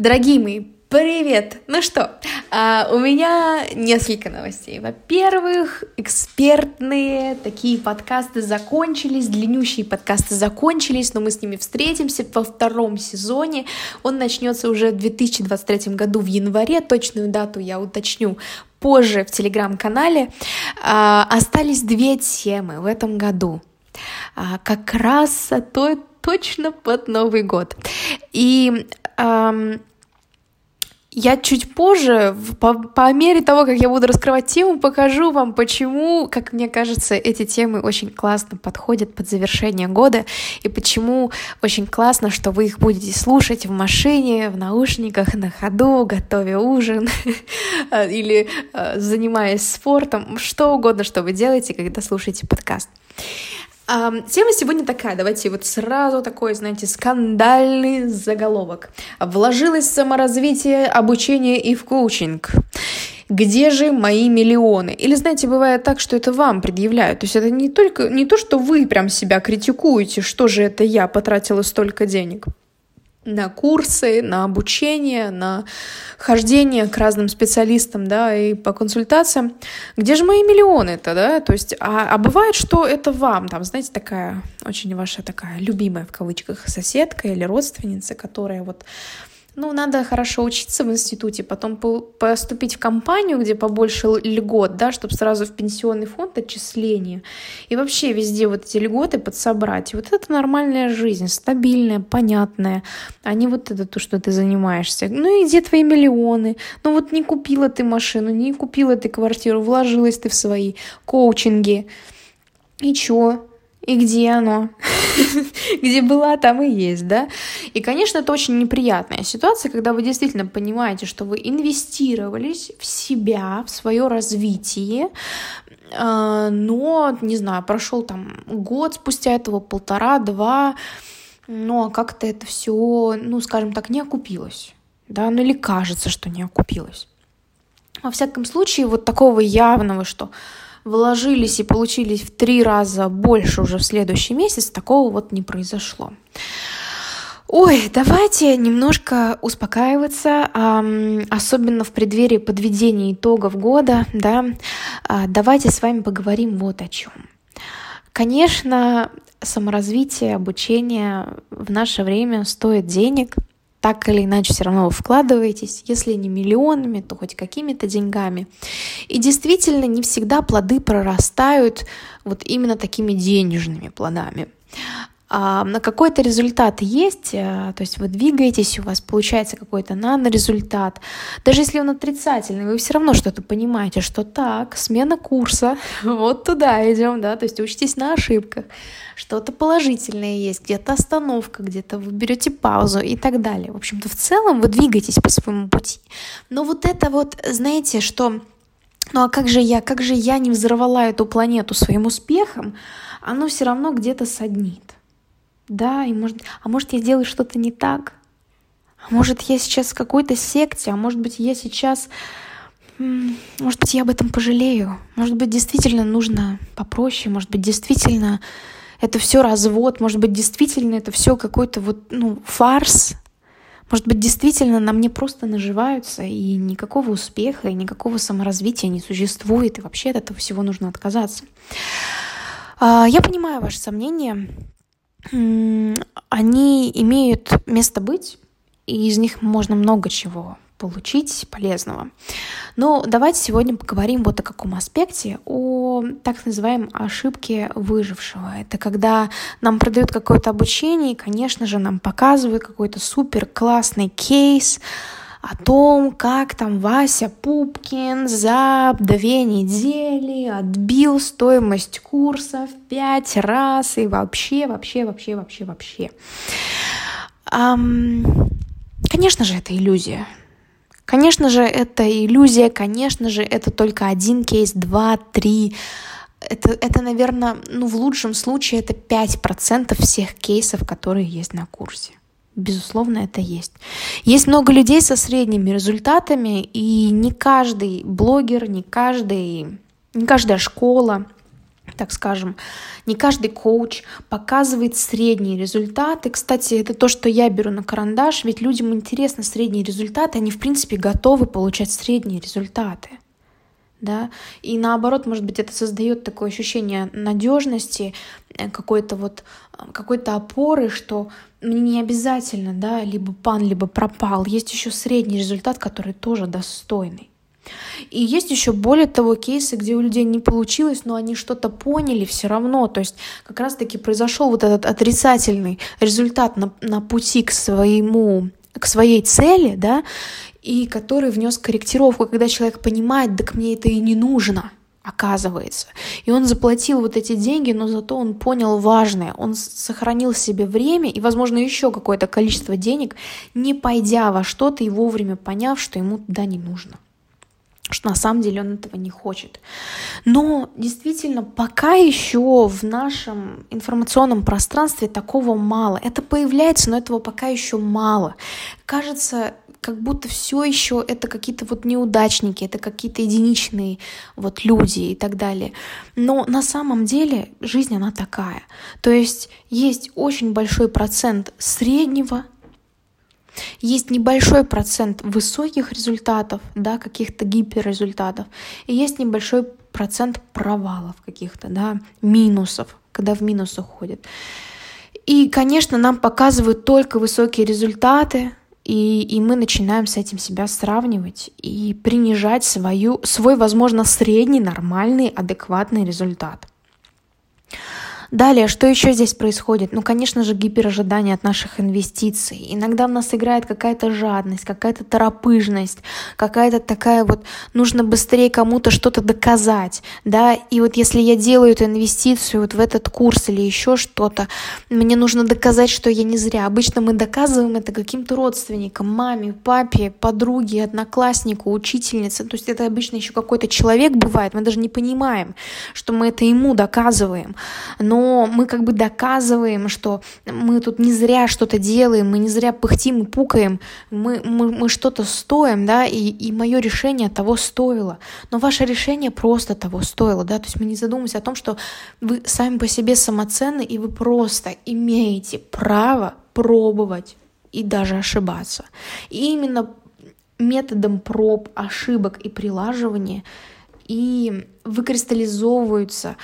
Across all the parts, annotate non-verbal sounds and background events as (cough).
Дорогие мои, Привет! Ну что, а, у меня несколько новостей. Во-первых, экспертные такие подкасты закончились, длиннющие подкасты закончились, но мы с ними встретимся во втором сезоне. Он начнется уже в 2023 году в январе, точную дату я уточню позже в телеграм-канале. А, остались две темы в этом году. А, как раз то, точно под Новый год. И я чуть позже, по, по мере того, как я буду раскрывать тему, покажу вам, почему, как мне кажется, эти темы очень классно подходят под завершение года, и почему очень классно, что вы их будете слушать в машине, в наушниках, на ходу, готовя ужин (laughs) или э, занимаясь спортом, что угодно, что вы делаете, когда слушаете подкаст. Тема сегодня такая, давайте вот сразу такой, знаете, скандальный заголовок. Вложилось саморазвитие, обучение и в коучинг. Где же мои миллионы? Или, знаете, бывает так, что это вам предъявляют. То есть это не только не то, что вы прям себя критикуете, что же это я потратила столько денег на курсы, на обучение, на хождение к разным специалистам, да, и по консультациям. Где же мои миллионы-то, да? То есть, а, а бывает, что это вам, там, знаете, такая очень ваша такая любимая в кавычках соседка или родственница, которая вот ну, надо хорошо учиться в институте, потом поступить в компанию, где побольше льгот, да, чтобы сразу в пенсионный фонд отчисления. И вообще везде вот эти льготы подсобрать. Вот это нормальная жизнь, стабильная, понятная, а не вот это то, что ты занимаешься. Ну и где твои миллионы? Ну вот не купила ты машину, не купила ты квартиру, вложилась ты в свои коучинги. И чё? И где оно? (laughs) где была, там и есть, да? И, конечно, это очень неприятная ситуация, когда вы действительно понимаете, что вы инвестировались в себя, в свое развитие, а, но, не знаю, прошел там год спустя этого, полтора-два, но как-то это все, ну, скажем так, не окупилось, да, ну или кажется, что не окупилось. Во всяком случае, вот такого явного, что вложились и получились в три раза больше уже в следующий месяц, такого вот не произошло. Ой, давайте немножко успокаиваться, особенно в преддверии подведения итогов года, да. Э, давайте с вами поговорим вот о чем. Конечно, саморазвитие, обучение в наше время стоит денег, так или иначе все равно вы вкладываетесь, если не миллионами, то хоть какими-то деньгами. И действительно, не всегда плоды прорастают вот именно такими денежными плодами на какой-то результат есть, э, то есть вы двигаетесь, у вас получается какой-то нанорезультат, даже если он отрицательный, вы все равно что-то понимаете, что так, смена курса, (laughs) вот туда идем, да, то есть учитесь на ошибках, что-то положительное есть, где-то остановка, где-то вы берете паузу и так далее. В общем-то, в целом вы двигаетесь по своему пути. Но вот это вот, знаете, что ну а как же я, как же я не взорвала эту планету своим успехом, оно все равно где-то саднит. Да, и может, а может я делаю что-то не так? А может я сейчас в какой-то секте? А может быть я сейчас... Может быть, я об этом пожалею. Может быть, действительно нужно попроще. Может быть, действительно это все развод. Может быть, действительно это все какой-то вот, ну, фарс. Может быть, действительно на мне просто наживаются, и никакого успеха, и никакого саморазвития не существует, и вообще от этого всего нужно отказаться. А, я понимаю ваши сомнения, они имеют место быть, и из них можно много чего получить полезного. Но давайте сегодня поговорим вот о каком аспекте, о так называаемой ошибке выжившего. Это когда нам продают какое-то обучение, и, конечно же, нам показывают какой-то супер классный кейс, о том, как там Вася Пупкин за две недели отбил стоимость курса в пять раз и вообще, вообще, вообще, вообще, вообще. Um, конечно же, это иллюзия. Конечно же, это иллюзия, конечно же, это только один кейс, два, три. Это, это, наверное, ну, в лучшем случае это 5% всех кейсов, которые есть на курсе. Безусловно, это есть. Есть много людей со средними результатами, и не каждый блогер, не, каждый, не каждая школа так скажем, не каждый коуч показывает средние результаты. Кстати, это то, что я беру на карандаш, ведь людям интересны средние результаты, они, в принципе, готовы получать средние результаты. Да? И наоборот, может быть, это создает такое ощущение надежности, э, какой-то вот э, какой-то опоры, что мне не обязательно, да, либо пан, либо пропал. Есть еще средний результат, который тоже достойный. И есть еще более того кейсы, где у людей не получилось, но они что-то поняли все равно. То есть как раз-таки произошел вот этот отрицательный результат на, на пути к своему к своей цели, да, и который внес корректировку, когда человек понимает, так мне это и не нужно, оказывается. И он заплатил вот эти деньги, но зато он понял важное. Он сохранил себе время и, возможно, еще какое-то количество денег, не пойдя во что-то и вовремя поняв, что ему туда не нужно что на самом деле он этого не хочет. Но действительно, пока еще в нашем информационном пространстве такого мало. Это появляется, но этого пока еще мало. Кажется, как будто все еще это какие-то вот неудачники, это какие-то единичные вот люди и так далее. Но на самом деле жизнь она такая. То есть есть очень большой процент среднего есть небольшой процент высоких результатов, да, каких-то гиперрезультатов, и есть небольшой процент провалов каких-то, да, минусов, когда в минус уходят. И, конечно, нам показывают только высокие результаты, и, и мы начинаем с этим себя сравнивать и принижать свою, свой, возможно, средний, нормальный, адекватный результат. Далее, что еще здесь происходит? Ну, конечно же, гиперожидание от наших инвестиций. Иногда в нас играет какая-то жадность, какая-то торопыжность, какая-то такая вот, нужно быстрее кому-то что-то доказать, да, и вот если я делаю эту инвестицию вот в этот курс или еще что-то, мне нужно доказать, что я не зря. Обычно мы доказываем это каким-то родственникам, маме, папе, подруге, однокласснику, учительнице, то есть это обычно еще какой-то человек бывает, мы даже не понимаем, что мы это ему доказываем, но но мы как бы доказываем, что мы тут не зря что-то делаем, мы не зря пыхтим и пукаем, мы, мы, мы что-то стоим, да, и, и мое решение того стоило. Но ваше решение просто того стоило, да, то есть мы не задумываемся о том, что вы сами по себе самоценны, и вы просто имеете право пробовать и даже ошибаться. И именно методом проб, ошибок и прилаживания и выкристаллизовываются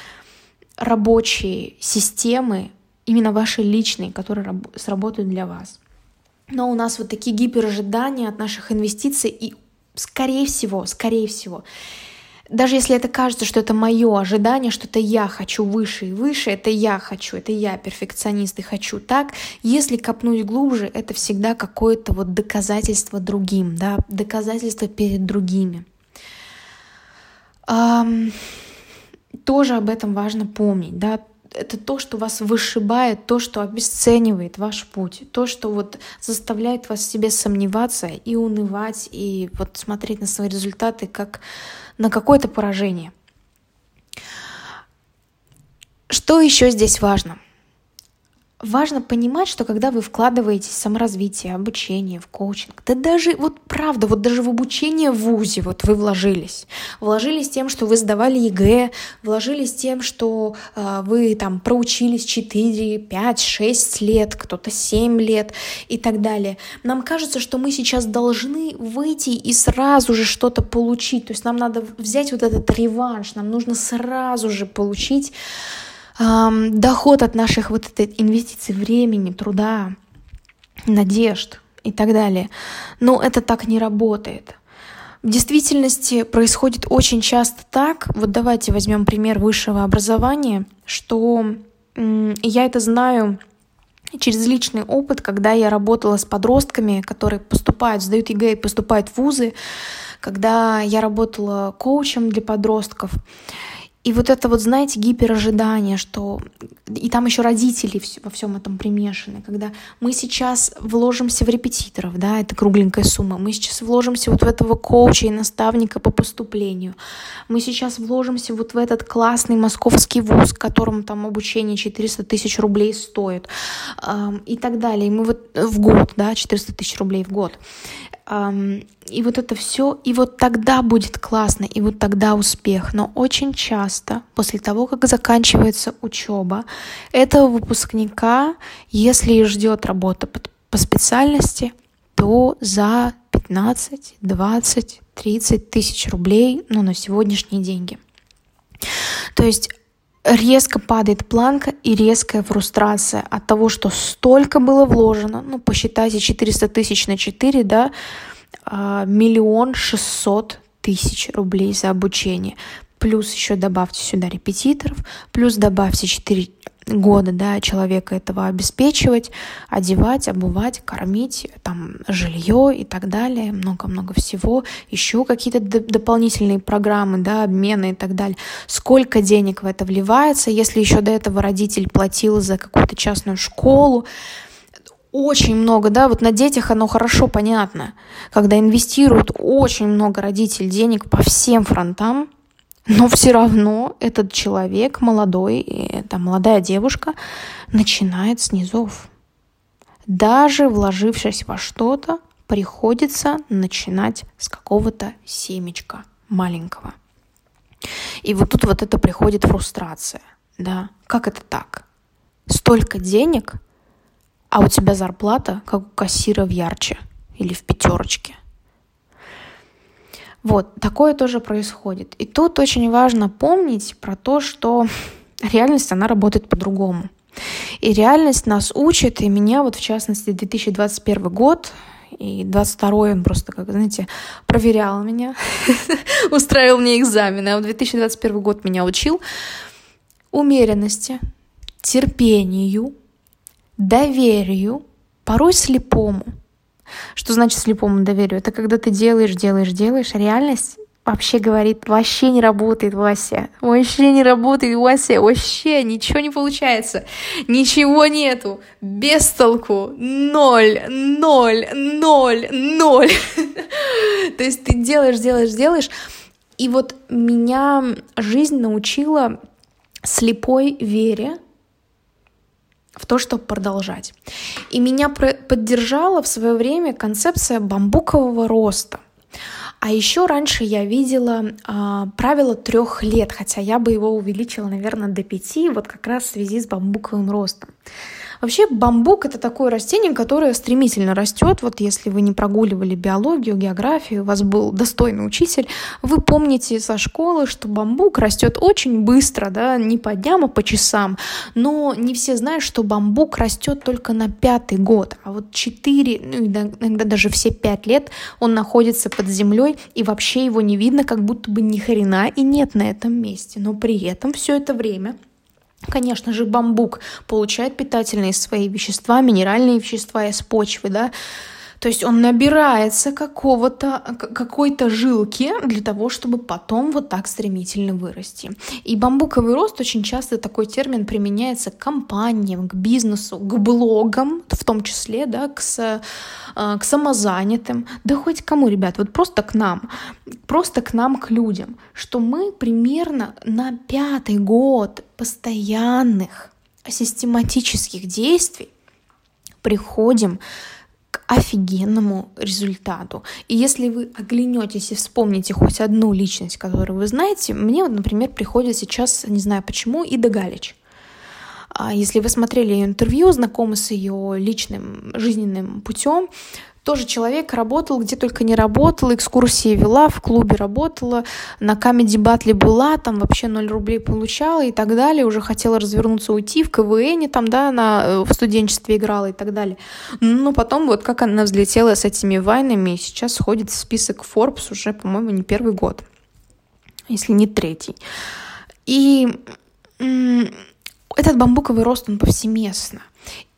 рабочие системы, именно ваши личные, которые сработают для вас. Но у нас вот такие гиперожидания от наших инвестиций, и скорее всего, скорее всего, даже если это кажется, что это мое ожидание, что это я хочу выше и выше, это я хочу, это я перфекционист и хочу так, если копнуть глубже, это всегда какое-то вот доказательство другим, да, доказательство перед другими. Um, тоже об этом важно помнить, да, это то, что вас вышибает, то, что обесценивает ваш путь, то, что вот заставляет вас в себе сомневаться и унывать, и вот смотреть на свои результаты как на какое-то поражение. Что еще здесь важно? Важно понимать, что когда вы вкладываетесь в саморазвитие, обучение, в коучинг, да даже, вот правда, вот даже в обучение в ВУЗе вот вы вложились. Вложились тем, что вы сдавали ЕГЭ, вложились тем, что э, вы там проучились 4, 5, 6 лет, кто-то 7 лет и так далее. Нам кажется, что мы сейчас должны выйти и сразу же что-то получить. То есть нам надо взять вот этот реванш, нам нужно сразу же получить эм, доход от наших вот этой инвестиций времени, труда, надежд и так далее. Но это так не работает. В действительности происходит очень часто так, вот давайте возьмем пример высшего образования, что я это знаю через личный опыт, когда я работала с подростками, которые поступают, сдают ЕГЭ и поступают в вузы, когда я работала коучем для подростков. И вот это вот, знаете, гиперожидание, что... И там еще родители во всем этом примешаны, когда мы сейчас вложимся в репетиторов, да, это кругленькая сумма, мы сейчас вложимся вот в этого коуча и наставника по поступлению, мы сейчас вложимся вот в этот классный московский вуз, которому там обучение 400 тысяч рублей стоит, и так далее. И мы вот в год, да, 400 тысяч рублей в год. И вот это все, и вот тогда будет классно, и вот тогда успех. Но очень часто после того, как заканчивается учеба, этого выпускника, если и ждет работа по специальности, то за 15, 20, 30 тысяч рублей, ну, на сегодняшние деньги. То есть резко падает планка и резкая фрустрация от того, что столько было вложено, ну, посчитайте 400 тысяч на 4, да, а, миллион шестьсот тысяч рублей за обучение. Плюс еще добавьте сюда репетиторов, плюс добавьте 4 года да, человека этого обеспечивать, одевать, обувать, кормить, там, жилье и так далее, много-много всего, еще какие-то дополнительные программы, да, обмены и так далее. Сколько денег в это вливается, если еще до этого родитель платил за какую-то частную школу, очень много, да, вот на детях оно хорошо понятно, когда инвестируют очень много родителей денег по всем фронтам, но все равно этот человек молодой, эта молодая девушка начинает с низов. Даже вложившись во что-то, приходится начинать с какого-то семечка маленького. И вот тут вот это приходит фрустрация. Да, как это так? Столько денег, а у тебя зарплата, как у кассира в Ярче или в пятерочке – вот, такое тоже происходит. И тут очень важно помнить про то, что (laughs) реальность, она работает по-другому. И реальность нас учит, и меня вот в частности 2021 год и 22 он просто, как знаете, проверял меня, (laughs) устраивал мне экзамены, а в 2021 год меня учил умеренности, терпению, доверию, порой слепому – что значит слепому доверию? Это когда ты делаешь, делаешь, делаешь, а реальность вообще говорит, вообще не работает, Вася, вообще не работает, Вася, вообще ничего не получается, ничего нету, без толку, ноль, ноль, ноль, ноль. (laughs) То есть ты делаешь, делаешь, делаешь, и вот меня жизнь научила слепой вере, в то, чтобы продолжать. И меня поддержала в свое время концепция бамбукового роста. А еще раньше я видела э, правило трех лет, хотя я бы его увеличила, наверное, до пяти, вот как раз в связи с бамбуковым ростом. Вообще бамбук это такое растение, которое стремительно растет. Вот если вы не прогуливали биологию, географию, у вас был достойный учитель, вы помните со школы, что бамбук растет очень быстро, да, не по дням, а по часам. Но не все знают, что бамбук растет только на пятый год, а вот четыре, ну иногда даже все пять лет он находится под землей и вообще его не видно, как будто бы ни хрена и нет на этом месте. Но при этом все это время Конечно же, бамбук получает питательные свои вещества, минеральные вещества из почвы, да, то есть он набирается какого-то, какой-то жилки для того, чтобы потом вот так стремительно вырасти. И бамбуковый рост очень часто такой термин применяется к компаниям, к бизнесу, к блогам, в том числе, да, к, с, а, к самозанятым, да хоть кому, ребят, вот просто к нам, просто к нам, к людям, что мы примерно на пятый год постоянных систематических действий приходим офигенному результату. И если вы оглянетесь и вспомните хоть одну личность, которую вы знаете, мне вот, например, приходит сейчас, не знаю почему, Ида Галич. А если вы смотрели ее интервью, знакомы с ее личным жизненным путем, тоже человек работал, где только не работал, экскурсии вела, в клубе работала, на Камеди Батле была, там вообще 0 рублей получала и так далее, уже хотела развернуться, уйти в КВН, там, да, она э, в студенчестве играла и так далее. Но потом вот как она взлетела с этими вайнами, сейчас входит в список Forbes уже, по-моему, не первый год, если не третий. И этот бамбуковый рост, он повсеместно.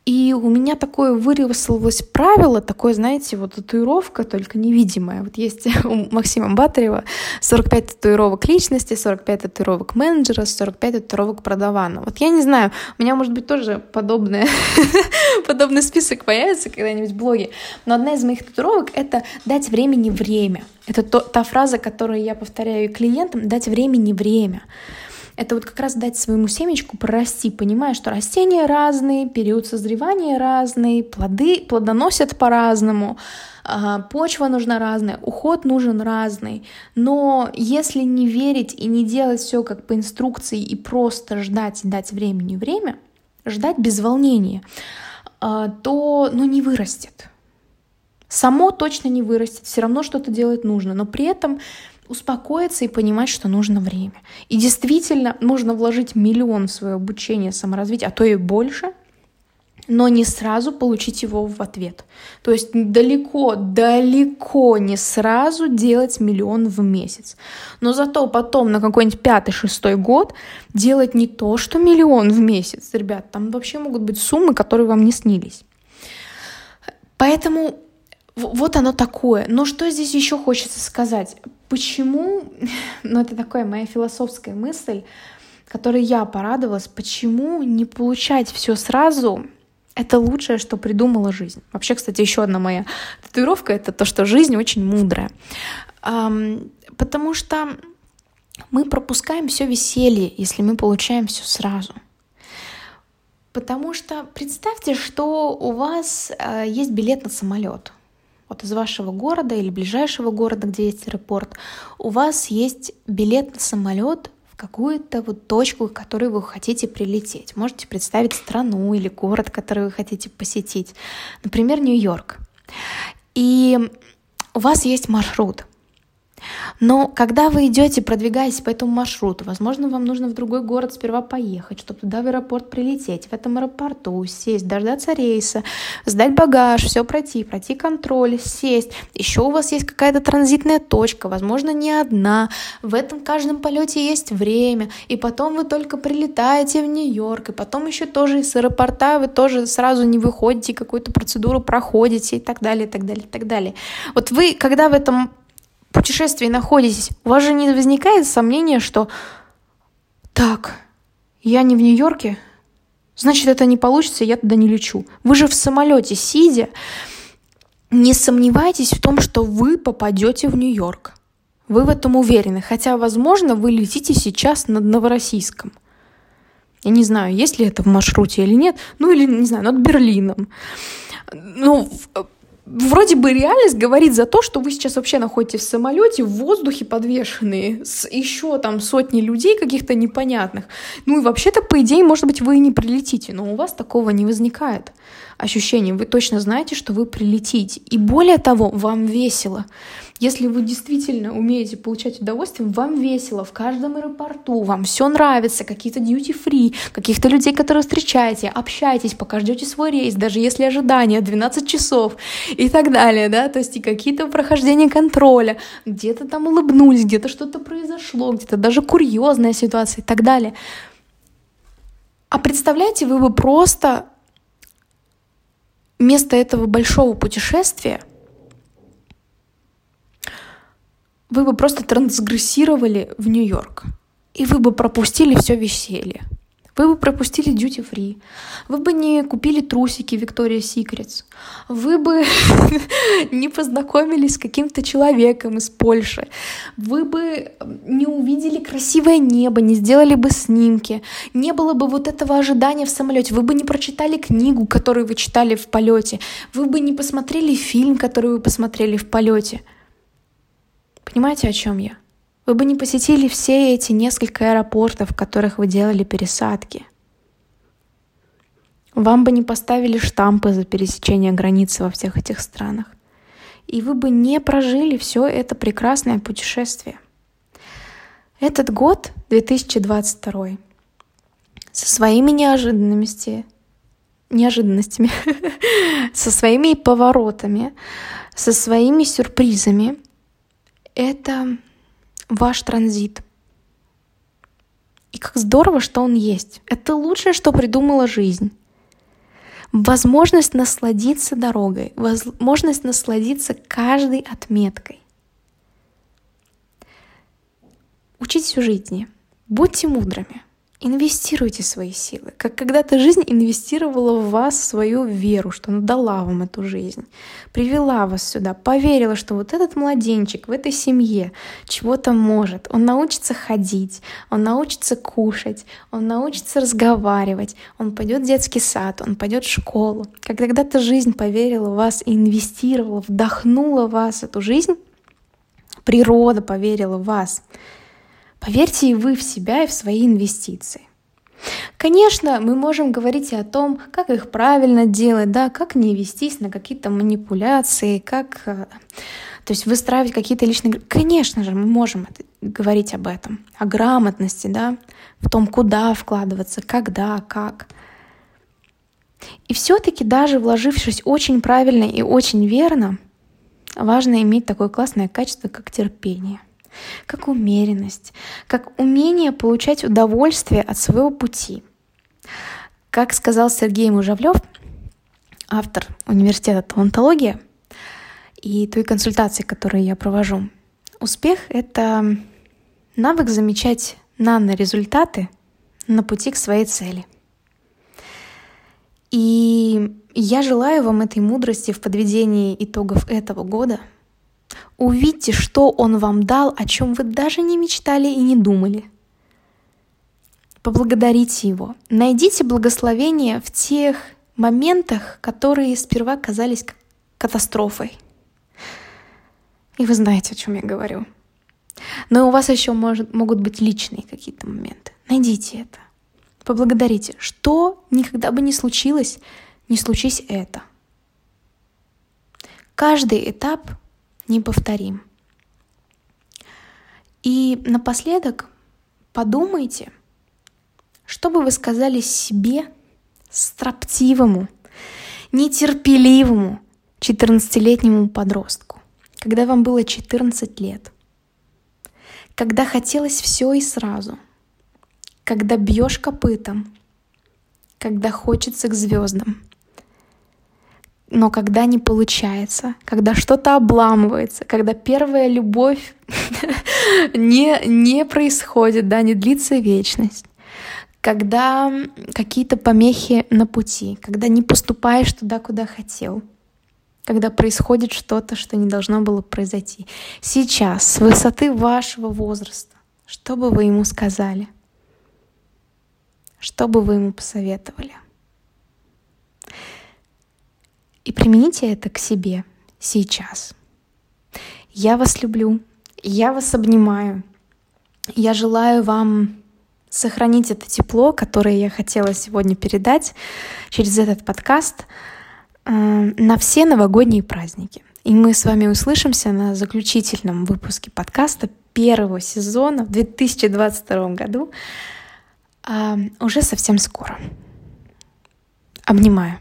И у меня такое вырослось правило, такое, знаете, вот татуировка, только невидимая. Вот есть (laughs) у Максима Батарева 45 татуировок личности, 45 татуировок менеджера, 45 татуировок продавана. Вот я не знаю, у меня, может быть, тоже подобное, (laughs) подобный список появится когда-нибудь в блоге. Но одна из моих татуировок — это дать времени время. Это то, та фраза, которую я повторяю клиентам — дать времени время это вот как раз дать своему семечку прорасти, понимая, что растения разные, период созревания разный, плоды плодоносят по-разному, а, почва нужна разная, уход нужен разный. Но если не верить и не делать все как по инструкции и просто ждать и дать времени время, ждать без волнения, а, то ну, не вырастет. Само точно не вырастет, все равно что-то делать нужно, но при этом успокоиться и понимать, что нужно время. И действительно нужно вложить миллион в свое обучение, саморазвитие, а то и больше, но не сразу получить его в ответ. То есть далеко, далеко не сразу делать миллион в месяц. Но зато потом на какой-нибудь пятый, шестой год делать не то, что миллион в месяц. Ребят, там вообще могут быть суммы, которые вам не снились. Поэтому вот оно такое. Но что здесь еще хочется сказать? Почему, (laughs) ну это такая моя философская мысль, которой я порадовалась, почему не получать все сразу, это лучшее, что придумала жизнь. Вообще, кстати, еще одна моя татуировка — это то, что жизнь очень мудрая. Потому что мы пропускаем все веселье, если мы получаем все сразу. Потому что представьте, что у вас э, есть билет на самолет. Вот из вашего города или ближайшего города, где есть аэропорт, у вас есть билет на самолет какую-то вот точку, к которой вы хотите прилететь. Можете представить страну или город, который вы хотите посетить. Например, Нью-Йорк. И у вас есть маршрут. Но когда вы идете, продвигаясь по этому маршруту, возможно, вам нужно в другой город сперва поехать, чтобы туда в аэропорт прилететь, в этом аэропорту сесть, дождаться рейса, сдать багаж, все пройти, пройти контроль, сесть. Еще у вас есть какая-то транзитная точка, возможно, не одна. В этом каждом полете есть время, и потом вы только прилетаете в Нью-Йорк, и потом еще тоже из аэропорта вы тоже сразу не выходите, какую-то процедуру проходите и так далее, и так далее, и так далее. Вот вы, когда в этом путешествии находитесь, у вас же не возникает сомнения, что так, я не в Нью-Йорке, значит, это не получится, я туда не лечу. Вы же в самолете сидя, не сомневайтесь в том, что вы попадете в Нью-Йорк. Вы в этом уверены, хотя, возможно, вы летите сейчас над Новороссийском. Я не знаю, есть ли это в маршруте или нет, ну или, не знаю, над Берлином. Ну, вроде бы реальность говорит за то, что вы сейчас вообще находитесь в самолете, в воздухе подвешенные, с еще там сотни людей каких-то непонятных. Ну и вообще-то, по идее, может быть, вы и не прилетите, но у вас такого не возникает ощущения. Вы точно знаете, что вы прилетите. И более того, вам весело. Если вы действительно умеете получать удовольствие, вам весело в каждом аэропорту, вам все нравится, какие-то duty-free, каких-то людей, которые встречаете, общайтесь, пока ждете свой рейс, даже если ожидание 12 часов и так далее, да, то есть и какие-то прохождения контроля, где-то там улыбнулись, где-то что-то произошло, где-то даже курьезная ситуация и так далее. А представляете, вы бы просто вместо этого большого путешествия вы бы просто трансгрессировали в Нью-Йорк, и вы бы пропустили все веселье. Вы бы пропустили duty free. Вы бы не купили трусики Victoria's Secrets. Вы бы (laughs) не познакомились с каким-то человеком из Польши. Вы бы не увидели красивое небо, не сделали бы снимки. Не было бы вот этого ожидания в самолете. Вы бы не прочитали книгу, которую вы читали в полете. Вы бы не посмотрели фильм, который вы посмотрели в полете. Понимаете, о чем я? Вы бы не посетили все эти несколько аэропортов, в которых вы делали пересадки. Вам бы не поставили штампы за пересечение границы во всех этих странах. И вы бы не прожили все это прекрасное путешествие. Этот год, 2022, со своими неожиданностями, неожиданностями, (laughs) со своими поворотами, со своими сюрпризами — это ваш транзит. И как здорово, что он есть. Это лучшее, что придумала жизнь. Возможность насладиться дорогой, возможность насладиться каждой отметкой. Учитесь у жизни, будьте мудрыми. Инвестируйте свои силы, как когда-то жизнь инвестировала в вас свою веру, что она дала вам эту жизнь, привела вас сюда, поверила, что вот этот младенчик в этой семье чего-то может. Он научится ходить, он научится кушать, он научится разговаривать, он пойдет в детский сад, он пойдет в школу. Как когда-то жизнь поверила в вас и инвестировала, вдохнула в вас эту жизнь, природа поверила в вас — Поверьте и вы в себя и в свои инвестиции. Конечно, мы можем говорить и о том, как их правильно делать, да, как не вестись на какие-то манипуляции, как э, то есть выстраивать какие-то личные... Конечно же, мы можем говорить об этом, о грамотности, да, в том, куда вкладываться, когда, как. И все-таки даже вложившись очень правильно и очень верно, важно иметь такое классное качество, как терпение как умеренность, как умение получать удовольствие от своего пути. Как сказал Сергей Мужавлев, автор университета талантология и той консультации, которую я провожу, успех — это навык замечать нано-результаты на пути к своей цели. И я желаю вам этой мудрости в подведении итогов этого года — Увидьте, что Он вам дал, о чем вы даже не мечтали и не думали. Поблагодарите Его. Найдите благословение в тех моментах, которые сперва казались катастрофой. И вы знаете, о чем я говорю. Но у вас еще может, могут быть личные какие-то моменты. Найдите это. Поблагодарите. Что никогда бы не случилось, не случись это. Каждый этап неповторим. И напоследок подумайте, что бы вы сказали себе, строптивому, нетерпеливому 14-летнему подростку, когда вам было 14 лет, когда хотелось все и сразу, когда бьешь копытом, когда хочется к звездам, но когда не получается, когда что-то обламывается, когда первая любовь (laughs) не, не происходит, да, не длится вечность, когда какие-то помехи на пути, когда не поступаешь туда, куда хотел, когда происходит что-то, что не должно было произойти. Сейчас, с высоты вашего возраста, что бы вы ему сказали? Что бы вы ему посоветовали? И примените это к себе сейчас. Я вас люблю, я вас обнимаю. Я желаю вам сохранить это тепло, которое я хотела сегодня передать через этот подкаст э, на все новогодние праздники. И мы с вами услышимся на заключительном выпуске подкаста первого сезона в 2022 году э, уже совсем скоро. Обнимаю.